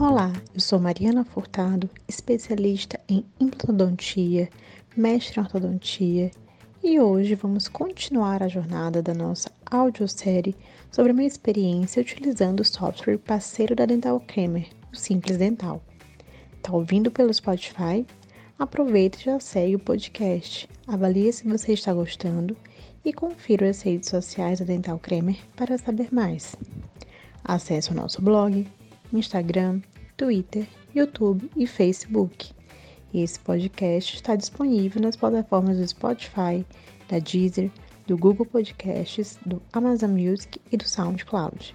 Olá, eu sou Mariana Furtado, especialista em implantodontia, mestre em ortodontia, e hoje vamos continuar a jornada da nossa audiosérie sobre a minha experiência utilizando o software parceiro da Dental Kramer, o Simples Dental. Tá ouvindo pelo Spotify? Aproveita e já segue o podcast. Avalie se você está gostando e confira as redes sociais da Dental Kramer para saber mais. Acesse o nosso blog, Instagram, Twitter, YouTube e Facebook. Esse podcast está disponível nas plataformas do Spotify, da Deezer, do Google Podcasts, do Amazon Music e do SoundCloud.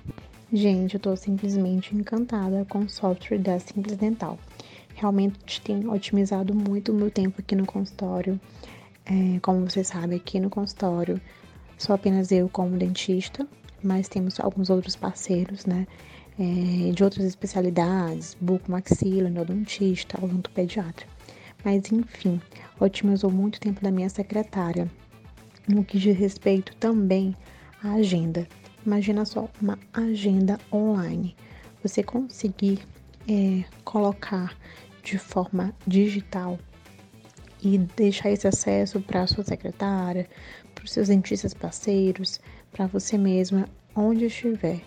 Gente, eu estou simplesmente encantada com o software da Simples Dental. Realmente tem otimizado muito o meu tempo aqui no consultório. É, como você sabe, aqui no consultório sou apenas eu como dentista, mas temos alguns outros parceiros, né? É, de outras especialidades, bucomaxilo, endodontista, odontopediatra. Mas enfim, otimizou muito tempo da minha secretária, no que diz respeito também à agenda. Imagina só uma agenda online. Você conseguir é, colocar de forma digital e deixar esse acesso para sua secretária, para os seus dentistas parceiros, para você mesma, onde estiver.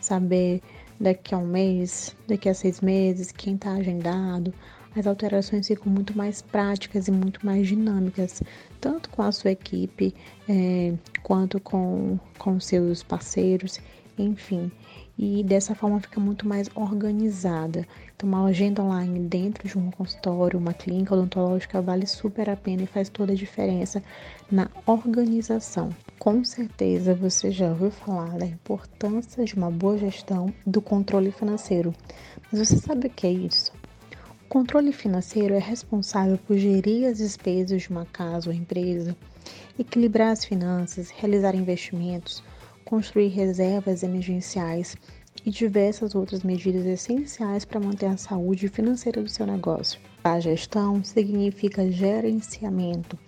Saber daqui a um mês, daqui a seis meses, quem está agendado. As alterações ficam muito mais práticas e muito mais dinâmicas, tanto com a sua equipe é, quanto com, com seus parceiros, enfim e dessa forma fica muito mais organizada. Então, uma agenda online dentro de um consultório, uma clínica odontológica, vale super a pena e faz toda a diferença na organização. Com certeza você já ouviu falar da importância de uma boa gestão do controle financeiro. Mas você sabe o que é isso? O controle financeiro é responsável por gerir as despesas de uma casa ou empresa, equilibrar as finanças, realizar investimentos, construir reservas emergenciais e diversas outras medidas essenciais para manter a saúde financeira do seu negócio. A gestão significa gerenciamento,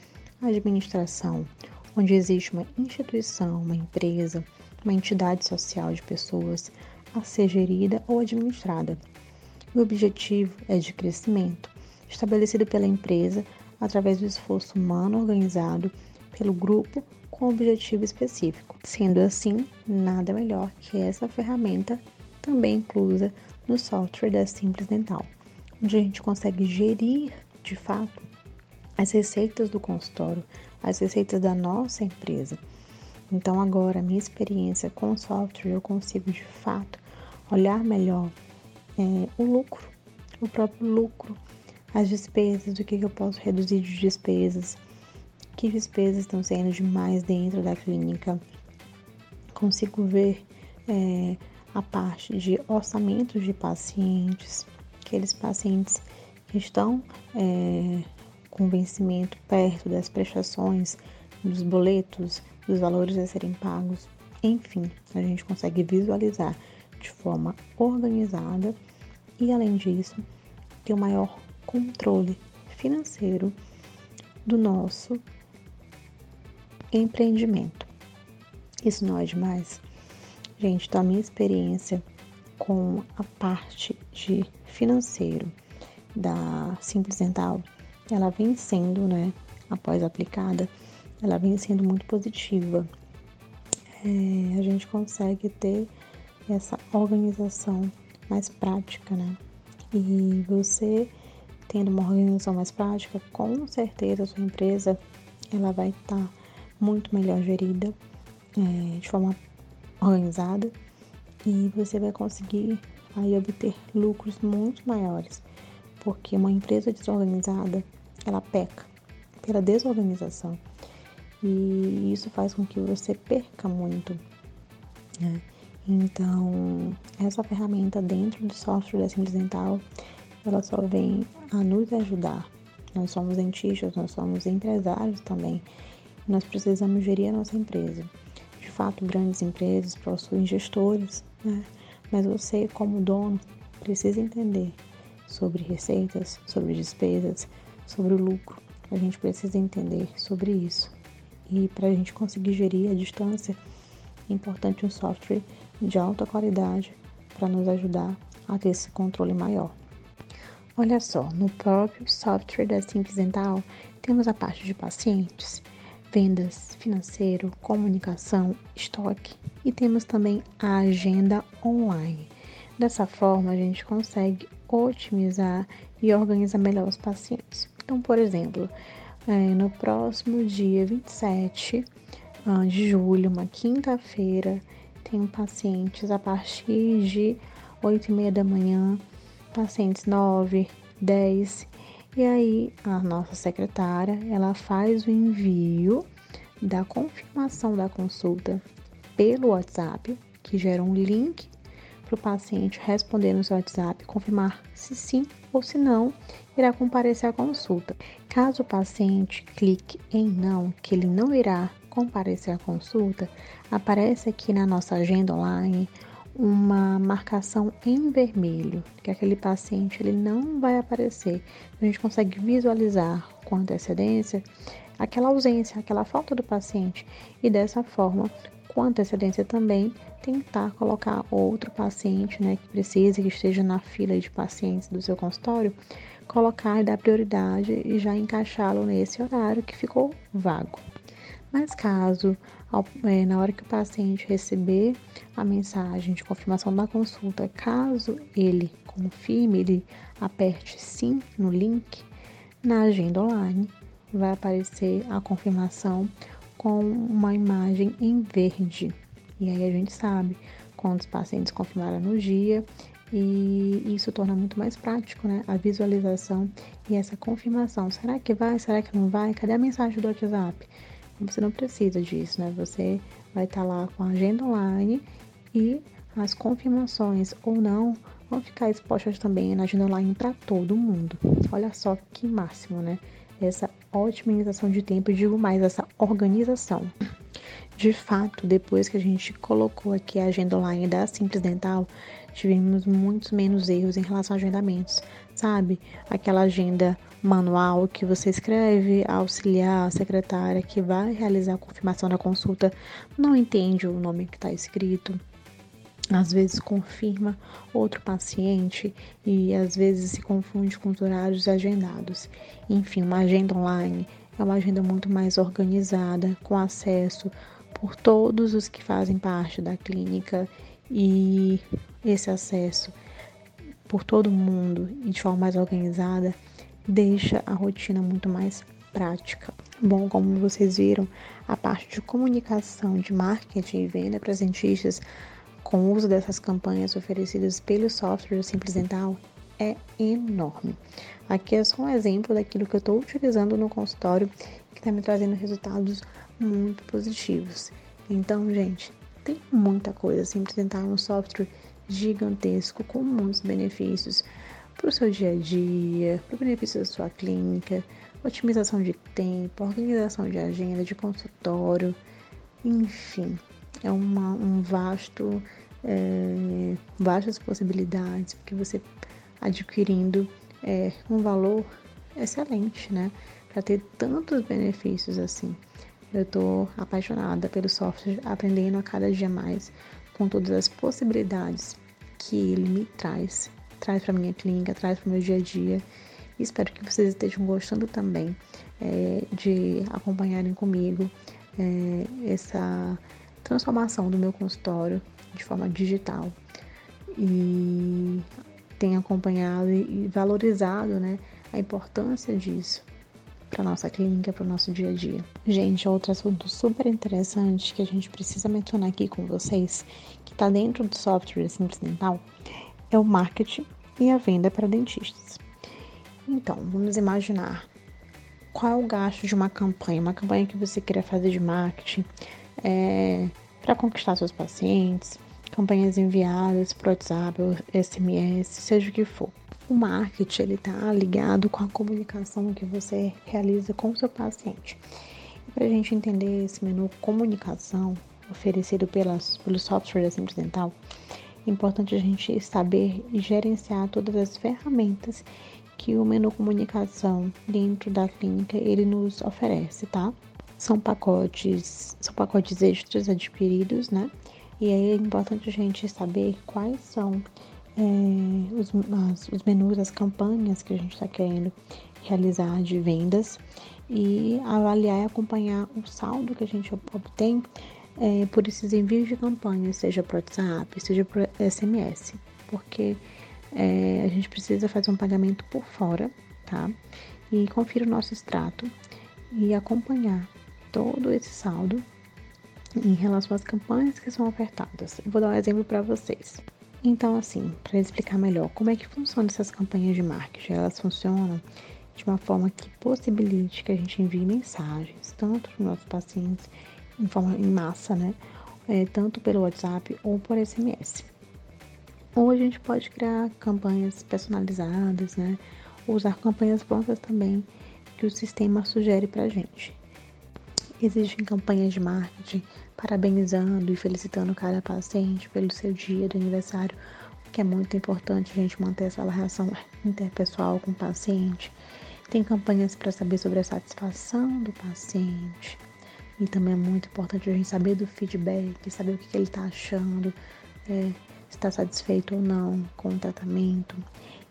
administração, onde existe uma instituição, uma empresa, uma entidade social de pessoas a ser gerida ou administrada. O objetivo é de crescimento, estabelecido pela empresa através do esforço humano organizado pelo grupo com objetivo específico. Sendo assim, nada melhor que essa ferramenta também inclusa no software da Simples Dental, onde a gente consegue gerir de fato as receitas do consultório, as receitas da nossa empresa. Então agora, minha experiência com o software, eu consigo de fato olhar melhor é, o lucro, o próprio lucro, as despesas, o que eu posso reduzir de despesas, que despesas estão sendo demais dentro da clínica. Consigo ver é, a parte de orçamentos de pacientes, aqueles pacientes que estão é, com vencimento perto das prestações, dos boletos, dos valores a serem pagos. Enfim, a gente consegue visualizar de forma organizada e, além disso, ter um maior controle financeiro do nosso empreendimento. Isso não é demais? Gente, da minha experiência com a parte de financeiro da Simples Dental, ela vem sendo, né, após aplicada, ela vem sendo muito positiva. É, a gente consegue ter essa organização mais prática, né? E você tendo uma organização mais prática, com certeza a sua empresa ela vai estar tá muito melhor gerida, é, de forma organizada, e você vai conseguir aí obter lucros muito maiores, porque uma empresa desorganizada, ela peca pela desorganização, e isso faz com que você perca muito, né? Então, essa ferramenta dentro do software da Simples Dental, ela só vem a nos ajudar. Nós somos dentistas, nós somos empresários também, nós precisamos gerir a nossa empresa. De fato, grandes empresas possuem gestores, né? mas você, como dono, precisa entender sobre receitas, sobre despesas, sobre o lucro. A gente precisa entender sobre isso. E para a gente conseguir gerir a distância é importante um software de alta qualidade para nos ajudar a ter esse controle maior. Olha só, no próprio software da Simples Dental temos a parte de pacientes, vendas, financeiro, comunicação, estoque e temos também a agenda online. Dessa forma, a gente consegue otimizar e organizar melhor os pacientes. Então, por exemplo, é, no próximo dia 27 ah, de julho, uma quinta-feira, tenho pacientes a partir de 8 e meia da manhã, pacientes 9, 10. E aí a nossa secretária, ela faz o envio da confirmação da consulta pelo WhatsApp, que gera um link para o paciente responder no seu WhatsApp, confirmar se sim ou se não, irá comparecer à consulta. Caso o paciente clique em não, que ele não irá comparecer à consulta, aparece aqui na nossa agenda online uma marcação em vermelho, que aquele paciente ele não vai aparecer. A gente consegue visualizar com antecedência aquela ausência, aquela falta do paciente e dessa forma, com antecedência também, tentar colocar outro paciente, né, que precise, que esteja na fila de pacientes do seu consultório, colocar e dar prioridade e já encaixá-lo nesse horário que ficou vago. Mas caso, ao, é, na hora que o paciente receber a mensagem de confirmação da consulta, caso ele confirme, ele aperte sim no link, na agenda online vai aparecer a confirmação com uma imagem em verde. E aí a gente sabe quantos pacientes confirmaram no dia e isso torna muito mais prático, né? A visualização e essa confirmação. Será que vai? Será que não vai? Cadê a mensagem do WhatsApp? Você não precisa disso, né? Você vai estar lá com a agenda online e as confirmações ou não vão ficar expostas também na agenda online para todo mundo. Olha só que máximo, né? Essa otimização de tempo, digo mais, essa organização. De fato, depois que a gente colocou aqui a agenda online da Simples Dental, tivemos muitos menos erros em relação a agendamentos, sabe? Aquela agenda manual que você escreve, auxiliar a secretária que vai realizar a confirmação da consulta, não entende o nome que está escrito, às vezes confirma outro paciente e às vezes se confunde com os horários agendados. Enfim, uma agenda online é uma agenda muito mais organizada, com acesso por todos os que fazem parte da clínica e esse acesso por todo mundo e de forma mais organizada deixa a rotina muito mais prática. Bom, como vocês viram, a parte de comunicação, de marketing e venda para dentistas com o uso dessas campanhas oferecidas pelo software Simples Dental é enorme. Aqui é só um exemplo daquilo que eu estou utilizando no consultório que está me trazendo resultados muito positivos. Então, gente, tem muita coisa. Simples Dental é um software gigantesco com muitos benefícios para o seu dia a dia, para o benefício da sua clínica, otimização de tempo, organização de agenda, de consultório, enfim, é uma, um vasto, é, vastas possibilidades, porque você adquirindo é, um valor excelente, né? Para ter tantos benefícios assim. Eu estou apaixonada pelo software, aprendendo a cada dia mais com todas as possibilidades que ele me traz traz para minha clínica, traz para o meu dia a dia. Espero que vocês estejam gostando também é, de acompanharem comigo é, essa transformação do meu consultório de forma digital e tenham acompanhado e valorizado né, a importância disso para nossa clínica, para o nosso dia a dia. Gente, outro assunto super interessante que a gente precisa mencionar aqui com vocês, que está dentro do software Simples Dental, é o marketing e a venda para dentistas. Então, vamos imaginar qual é o gasto de uma campanha, uma campanha que você queira fazer de marketing é, para conquistar seus pacientes, campanhas enviadas por WhatsApp, SMS, seja o que for. O marketing ele está ligado com a comunicação que você realiza com o seu paciente. E para a gente entender esse menu comunicação oferecido pelas, pelo software da Simples Dental, é importante a gente saber gerenciar todas as ferramentas que o menu comunicação dentro da clínica ele nos oferece, tá? São pacotes, são pacotes extras adquiridos, né? E aí é importante a gente saber quais são é, os, as, os menus, as campanhas que a gente está querendo realizar de vendas e avaliar e acompanhar o saldo que a gente obtém é, por esses envios de campanha, seja por WhatsApp, seja por SMS, porque é, a gente precisa fazer um pagamento por fora, tá? E conferir o nosso extrato e acompanhar todo esse saldo em relação às campanhas que são ofertadas. Eu vou dar um exemplo para vocês. Então, assim, para explicar melhor como é que funcionam essas campanhas de marketing, elas funcionam de uma forma que possibilite que a gente envie mensagens, tanto para os nossos pacientes em forma em massa, né? É, tanto pelo WhatsApp ou por SMS. Ou a gente pode criar campanhas personalizadas, né? Usar campanhas prontas também que o sistema sugere para gente. Existem campanhas de marketing parabenizando e felicitando cada paciente pelo seu dia do aniversário, o que é muito importante a gente manter essa relação interpessoal com o paciente. Tem campanhas para saber sobre a satisfação do paciente. E também é muito importante a gente saber do feedback, saber o que, que ele está achando, é, está satisfeito ou não com o tratamento.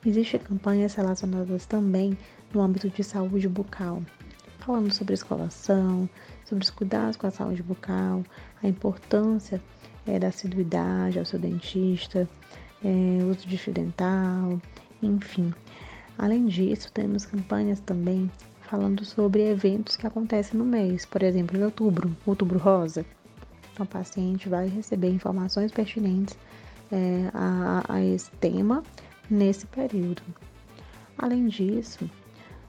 Existem campanhas relacionadas também no âmbito de saúde bucal, falando sobre escolação, sobre os cuidados com a saúde bucal, a importância é, da assiduidade ao seu dentista, é, uso de fio dental, enfim. Além disso, temos campanhas também falando sobre eventos que acontecem no mês, por exemplo, em outubro, outubro rosa. Então, o paciente vai receber informações pertinentes é, a, a esse tema nesse período. Além disso,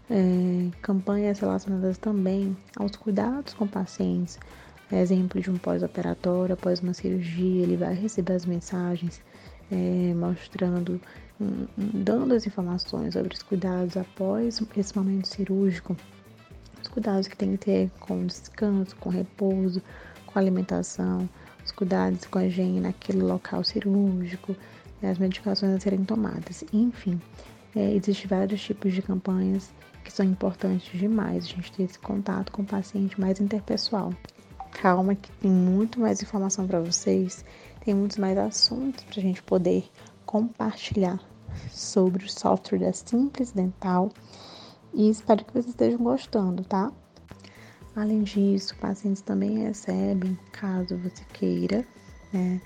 é, campanhas relacionadas também aos cuidados com pacientes. Exemplo de um pós-operatório, após uma cirurgia, ele vai receber as mensagens é, mostrando, dando as informações sobre os cuidados após esse momento cirúrgico, os cuidados que tem que ter com descanso, com repouso, com alimentação, os cuidados com a higiene naquele local cirúrgico, as medicações a serem tomadas, enfim. É, Existem vários tipos de campanhas que são importantes demais, a gente ter esse contato com o paciente mais interpessoal. Calma que tem muito mais informação para vocês, tem muitos mais assuntos para a gente poder compartilhar sobre o software da Simples Dental e espero que vocês estejam gostando, tá? Além disso, pacientes também recebem, caso você queira, né,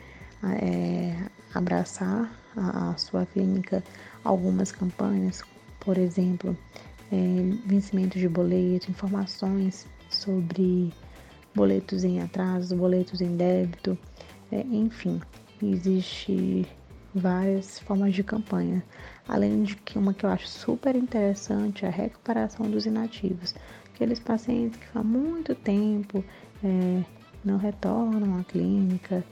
é, abraçar a, a sua clínica, algumas campanhas, por exemplo, é, vencimento de boleto, informações sobre boletos em atraso, boletos em débito, é, enfim, existe várias formas de campanha. Além de que uma que eu acho super interessante é a recuperação dos inativos. Aqueles pacientes que há muito tempo é, não retornam à clínica.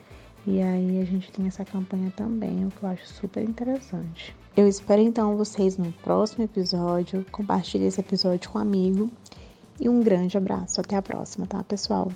E aí a gente tem essa campanha também, o que eu acho super interessante. Eu espero então vocês no próximo episódio. Compartilhe esse episódio com um amigo. E um grande abraço. Até a próxima, tá, pessoal?